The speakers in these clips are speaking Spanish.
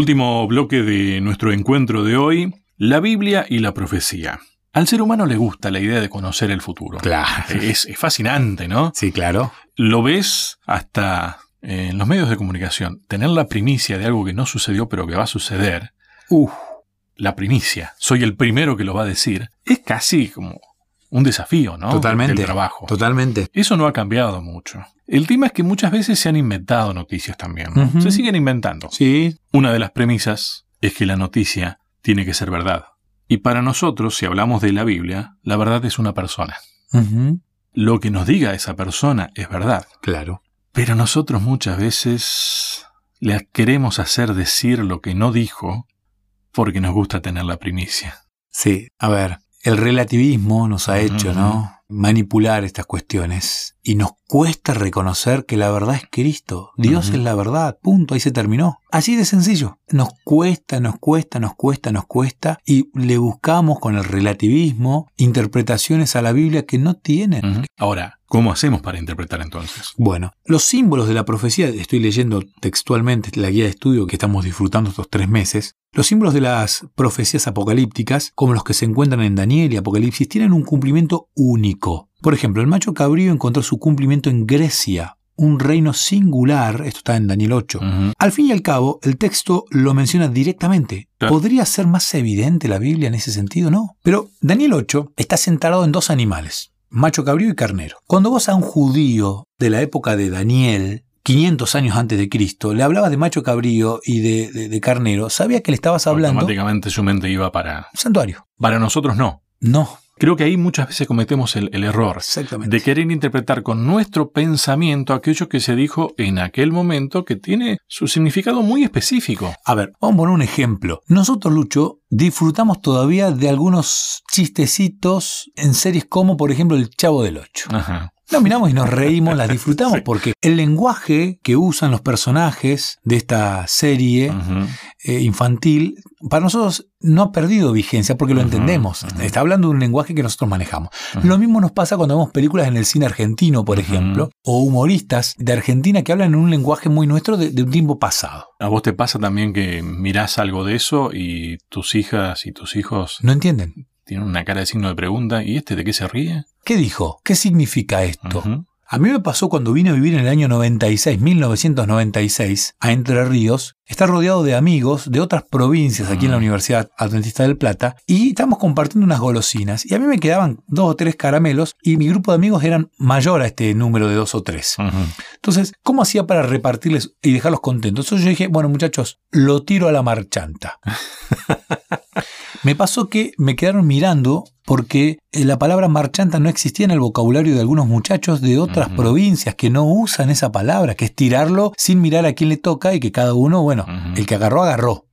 Último bloque de nuestro encuentro de hoy, la Biblia y la profecía. Al ser humano le gusta la idea de conocer el futuro. Claro. Es, es fascinante, ¿no? Sí, claro. Lo ves hasta en los medios de comunicación. Tener la primicia de algo que no sucedió pero que va a suceder. Uf. La primicia. Soy el primero que lo va a decir. Es casi como un desafío, ¿no? Totalmente. Del trabajo. Totalmente. Eso no ha cambiado mucho. El tema es que muchas veces se han inventado noticias también. Se siguen inventando. Sí. Una de las premisas es que la noticia tiene que ser verdad. Y para nosotros, si hablamos de la Biblia, la verdad es una persona. Lo que nos diga esa persona es verdad. Claro. Pero nosotros muchas veces le queremos hacer decir lo que no dijo porque nos gusta tener la primicia. Sí. A ver, el relativismo nos ha hecho. ¿no? Manipular estas cuestiones. Y nos cuesta reconocer que la verdad es Cristo. Dios es la verdad. Punto. Ahí se terminó. Así de sencillo. Nos cuesta, nos cuesta, nos cuesta, nos cuesta. Y le buscamos con el relativismo interpretaciones a la Biblia que no tienen. Ahora, ¿cómo hacemos para interpretar entonces? Bueno, los símbolos de la profecía, estoy leyendo textualmente la guía de estudio que estamos disfrutando estos tres meses, los símbolos de las profecías apocalípticas, como los que se encuentran en Daniel y Apocalipsis, tienen un cumplimiento único. Por ejemplo, el macho cabrío encontró su cumplimiento en Grecia, un reino singular, esto está en Daniel 8. Ujú. Al fin y al cabo, el texto lo menciona directamente. Claro. ¿Podría ser más evidente la Biblia en ese sentido? No. Pero Daniel 8 está centrado en dos animales, macho cabrío y carnero. Cuando vos a un judío de la época de Daniel, 500 años antes de Cristo, le hablabas de macho cabrío y de, de- de carnero, sabía que le estabas hablando Automáticamente su mente iba para... santuario. Para nosotros no. No, Creo que ahí muchas veces cometemos el, el error de querer interpretar con nuestro pensamiento aquello que se dijo en aquel momento que tiene su significado muy específico. A ver, vamos a poner un ejemplo. Nosotros, Lucho, disfrutamos todavía de algunos chistecitos en series como, por ejemplo, El Chavo del Ocho. Ajá. Las miramos y nos reímos, las disfrutamos, Sí. porque el lenguaje que usan los personajes de esta serie eh, infantil, para nosotros no ha perdido vigencia porque lo entendemos. Está hablando de un lenguaje que nosotros manejamos. Lo mismo nos pasa cuando vemos películas en el cine argentino, por ejemplo, o humoristas de Argentina que hablan en un lenguaje muy nuestro de, de un tiempo pasado. ¿A vos te pasa también que mirás algo de eso y tus hijas y tus hijos ¿No entienden? Tienen una cara de signo de pregunta? ¿Y este de qué se ríe? ¿Qué dijo? ¿Qué significa esto? A mí me pasó cuando vine a vivir en el año 96, 1996, a Entre Ríos, estar rodeado de amigos de otras provincias aquí en la Mm. Universidad Adventista del Plata y estábamos compartiendo unas golosinas y a mí me quedaban dos o tres caramelos y mi grupo de amigos eran mayor a este número de dos o tres. Entonces, ¿cómo hacía para repartirles y dejarlos contentos? Entonces yo dije, bueno muchachos, lo tiro a la marchanta. me pasó que me quedaron mirando porque eh, la palabra marchanta no existía en el vocabulario de algunos muchachos de otras provincias que no usan esa palabra, que es tirarlo sin mirar a quién le toca y que cada uno, bueno, el que agarró, agarró.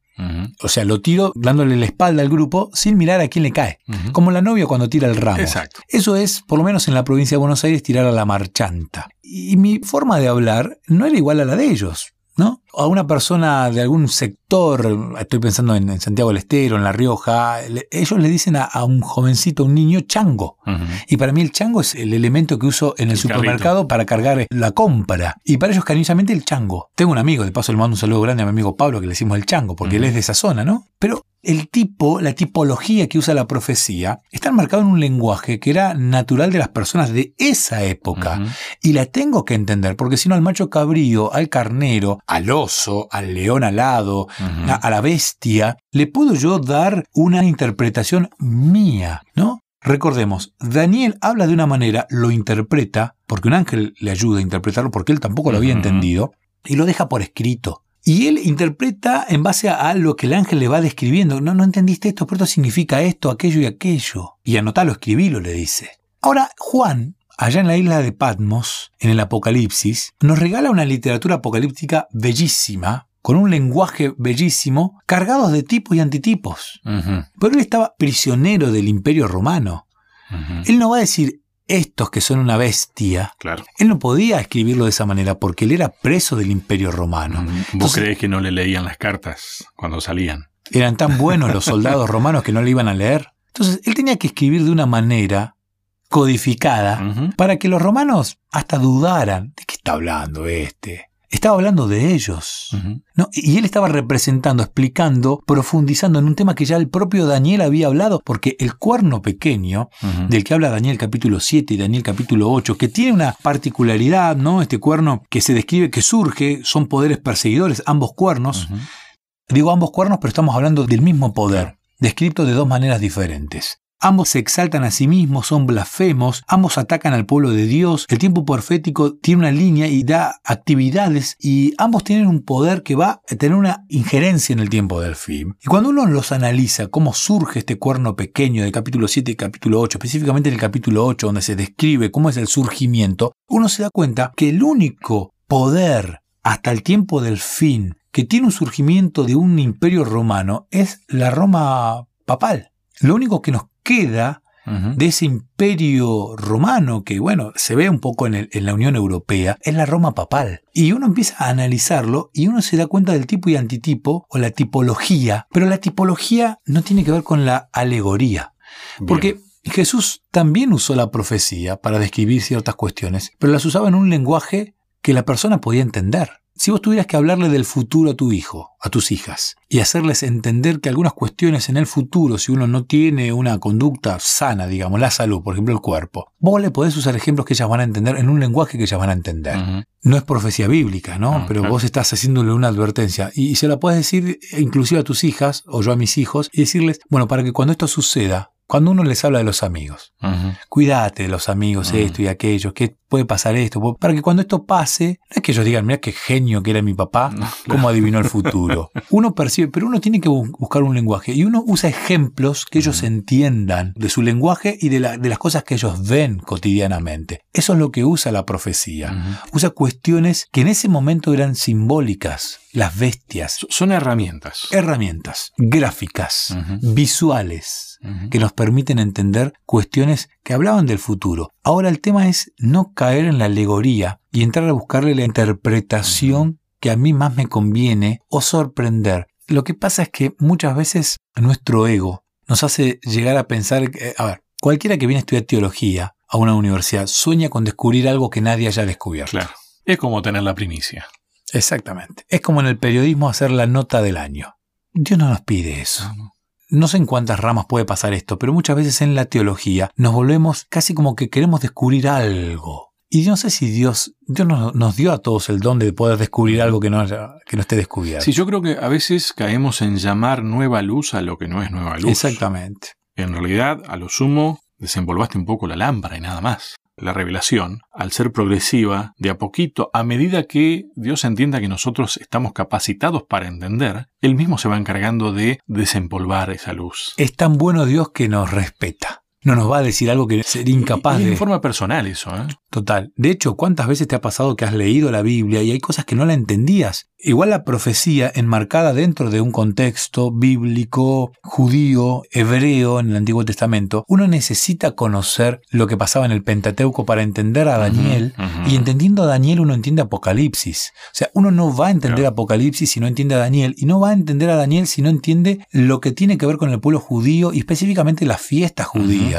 O sea, lo tiro dándole la espalda al grupo sin mirar a quién le cae. Como la novia cuando tira el ramo. Exacto. Eso es, por lo menos en la provincia de Buenos Aires, tirar a la marchanta. Y mi forma de hablar no era igual a la de ellos, ¿no? A una persona de algún sector, estoy pensando en, en Santiago del Estero, en La Rioja, le- ellos le dicen a, a un jovencito, a un niño, chango. Y para mí el chango es el elemento que uso en el, El supermercado para cargar la compra. Y para ellos cariñosamente el chango. Tengo un amigo, de paso le mando un saludo grande a mi amigo Pablo que le decimos el chango, porque él es de esa zona, ¿no? Pero el tipo, la tipología que usa la profecía, está enmarcado en un lenguaje que era natural de las personas de esa época. Y la tengo que entender, porque si no al macho cabrío, al carnero, al oso, al león alado, a, a la bestia, le puedo yo dar una interpretación mía, ¿no? Recordemos, Daniel habla de una manera, lo interpreta, porque un ángel le ayuda a interpretarlo, porque él tampoco lo había entendido, y lo deja por escrito. Y él interpreta en base a, a lo que el ángel le va describiendo. No, no entendiste esto, pero esto significa esto, aquello y aquello. Y anotalo, escribilo, le dice. Ahora, Juan, allá en la isla de Patmos, en el Apocalipsis, nos regala una literatura apocalíptica bellísima, con un lenguaje bellísimo, cargados de tipos y antitipos. Pero él estaba prisionero del imperio romano. Él no va a decir estos que son una bestia. Claro. Él no podía escribirlo de esa manera porque él era preso del imperio romano. ¿Vos Entonces- creés que no le leían las cartas cuando salían? Eran tan buenos los soldados romanos que no le iban a leer. Entonces él tenía que escribir de una manera codificada para que los romanos hasta dudaran de qué está hablando este. estaba hablando de ellos. ¿no? Y él estaba representando, explicando, profundizando en un tema que ya el propio Daniel había hablado, porque el cuerno pequeño, del que habla Daniel capítulo 7 y Daniel capítulo 8, que tiene una particularidad, ¿no? Este cuerno que se describe que surge, son poderes perseguidores, ambos cuernos. Digo ambos cuernos, pero estamos hablando del mismo poder, descrito de dos maneras diferentes. Ambos se exaltan a sí mismos, son blasfemos, ambos atacan al pueblo de Dios, el tiempo profético tiene una línea y da actividades y ambos tienen un poder que va a tener una injerencia en el tiempo del fin. Y cuando uno los analiza, cómo surge este cuerno pequeño del capítulo 7 y capítulo 8, específicamente en el capítulo 8 donde se describe cómo es el surgimiento, uno se da cuenta que el único poder hasta el tiempo del fin que tiene un surgimiento de un imperio romano es la Roma papal. Lo único que nos queda de ese imperio romano, que bueno, se ve un poco en, el- en la Unión Europea, es la Roma papal. Y uno empieza a analizarlo y uno se da cuenta del tipo y antitipo o la tipología, pero la tipología no tiene que ver con la alegoría. Porque Jesús también usó la profecía para describir ciertas cuestiones, pero las usaba en un lenguaje que la persona podía entender. Si vos tuvieras que hablarle del futuro a tu hijo, a tus hijas, y hacerles entender que algunas cuestiones en el futuro, si uno no tiene una conducta sana, digamos, la salud, por ejemplo el cuerpo, vos le podés usar ejemplos que ellas van a entender en un lenguaje que ellas van a entender. No es profecía bíblica, ¿no? No, Pero vos estás haciéndole una advertencia y, se la puedes decir eh, inclusive a tus hijas o yo a mis hijos y decirles, bueno, para que cuando esto suceda, cuando uno les habla de los amigos, Ujú. cuídate de los amigos, esto y aquello, que puede pasar esto, po- para que cuando esto pase, no es que ellos digan, mira qué genio que era mi papá, No, cómo adivinó el futuro. Uno percibe, pero uno tiene que bu- buscar un lenguaje y uno usa ejemplos que ellos entiendan de su lenguaje y de, la- de las cosas que ellos ven cotidianamente. Eso es lo que usa la profecía. Usa cuestiones que en ese momento eran simbólicas, las bestias, So- Son herramientas. herramientas gráficas, Ujú. Que nos permiten entender cuestiones que hablaban del futuro. Ahora el tema es no caer en la alegoría y entrar a buscarle la interpretación que a mí más me conviene o sorprender. Lo que pasa es que muchas veces nuestro ego nos hace llegar a pensar, que, a ver, cualquiera que viene a estudiar teología a una universidad sueña con descubrir algo que nadie haya descubierto. Claro. Es como tener la primicia. Exactamente. Es como en el periodismo hacer la nota del año. Dios no nos pide eso. No sé en cuántas ramas puede pasar esto, pero muchas veces en la teología nos volvemos casi como que queremos descubrir algo. Y yo no sé si Dios, Dios nos, nos dio a todos el don de poder descubrir algo que no, haya- que no esté descubierto. Sí, yo creo que a veces caemos en llamar nueva luz a lo que no es nueva luz. Exactamente. En realidad, a lo sumo, desenvolvaste un poco la lámpara y nada más. La revelación, al ser progresiva, de a poquito, a medida que Dios entienda que nosotros estamos capacitados para entender, Él mismo se va encargando de desempolvar esa luz. Es tan bueno Dios que nos respeta. No nos va a decir algo que sería incapaz y, y de... en forma personal eso, ¿eh? Total. De hecho, ¿cuántas veces te ha pasado que has leído la Biblia y hay cosas que no la entendías? Igual la profecía enmarcada dentro de un contexto bíblico, judío, hebreo en el Antiguo Testamento, uno necesita conocer lo que pasaba en el Pentateuco para entender a Daniel. Y entendiendo a Daniel uno entiende Apocalipsis. O sea, uno no va a entender. Apocalipsis si no entiende a Daniel. Y no va a entender a Daniel si no entiende lo que tiene que ver con el pueblo judío y específicamente las fiestas judías.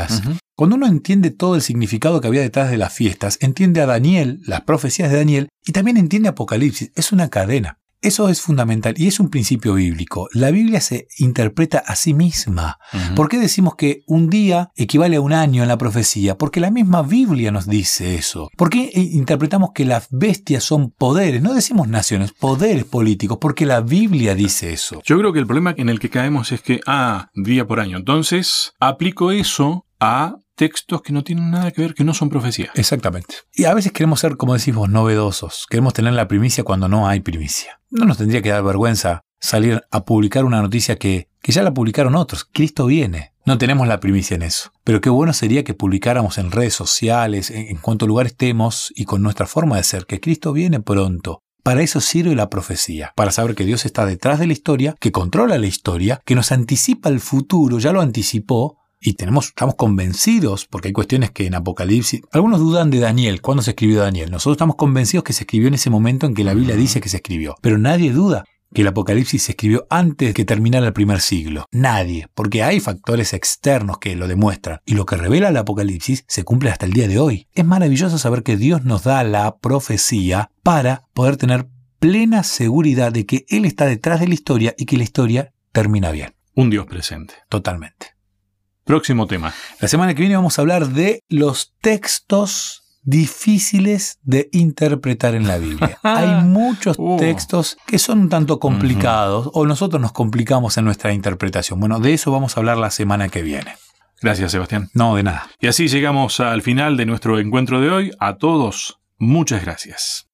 Cuando uno entiende todo el significado que había detrás de las fiestas, entiende a Daniel, las profecías de Daniel, y también entiende Apocalipsis. Es una cadena. Eso es fundamental y es un principio bíblico. La Biblia se interpreta a sí misma. ¿Por qué decimos que un día equivale a un año en la profecía? Porque la misma Biblia nos dice eso. ¿Por qué eh, interpretamos que las bestias son poderes? No decimos naciones, poderes políticos, porque la Biblia dice eso. Yo creo que el problema en el que caemos es que, ah, día por año. Entonces, aplico eso a textos que no tienen nada que ver, que no son profecías. Exactamente. Y a veces queremos ser, como decimos, novedosos. Queremos tener la primicia cuando no hay primicia. No nos tendría que dar vergüenza salir a publicar una noticia que, que ya la publicaron otros. Cristo viene. No tenemos la primicia en eso. Pero qué bueno sería que publicáramos en redes sociales, en, en cuanto lugar estemos y con nuestra forma de ser, que Cristo viene pronto. Para eso sirve la profecía, para saber que Dios está detrás de la historia, que controla la historia, que nos anticipa el futuro, ya lo anticipó, y tenemos, estamos convencidos, porque hay cuestiones que en Apocalipsis, algunos dudan de Daniel, cuándo se escribió Daniel. Nosotros estamos convencidos que se escribió en ese momento en que la Biblia dice que se escribió, pero nadie duda que el Apocalipsis se escribió antes de que terminara el primer siglo. Nadie, porque hay factores externos que lo demuestran. Y lo que revela el Apocalipsis se cumple hasta el día de hoy. Es maravilloso saber que Dios nos da la profecía para poder tener plena seguridad de que Él está detrás de la historia y que la historia termina bien. Un Dios presente. Totalmente. Próximo tema. La semana que viene vamos a hablar de los textos difíciles de interpretar en la Biblia. Hay muchos Uh. textos que son un tanto complicados o nosotros nos complicamos en nuestra interpretación. Bueno, de eso vamos a hablar la semana que viene. Gracias, Sebastián. No, de nada. Y así llegamos al final de nuestro encuentro de hoy. A todos, muchas gracias.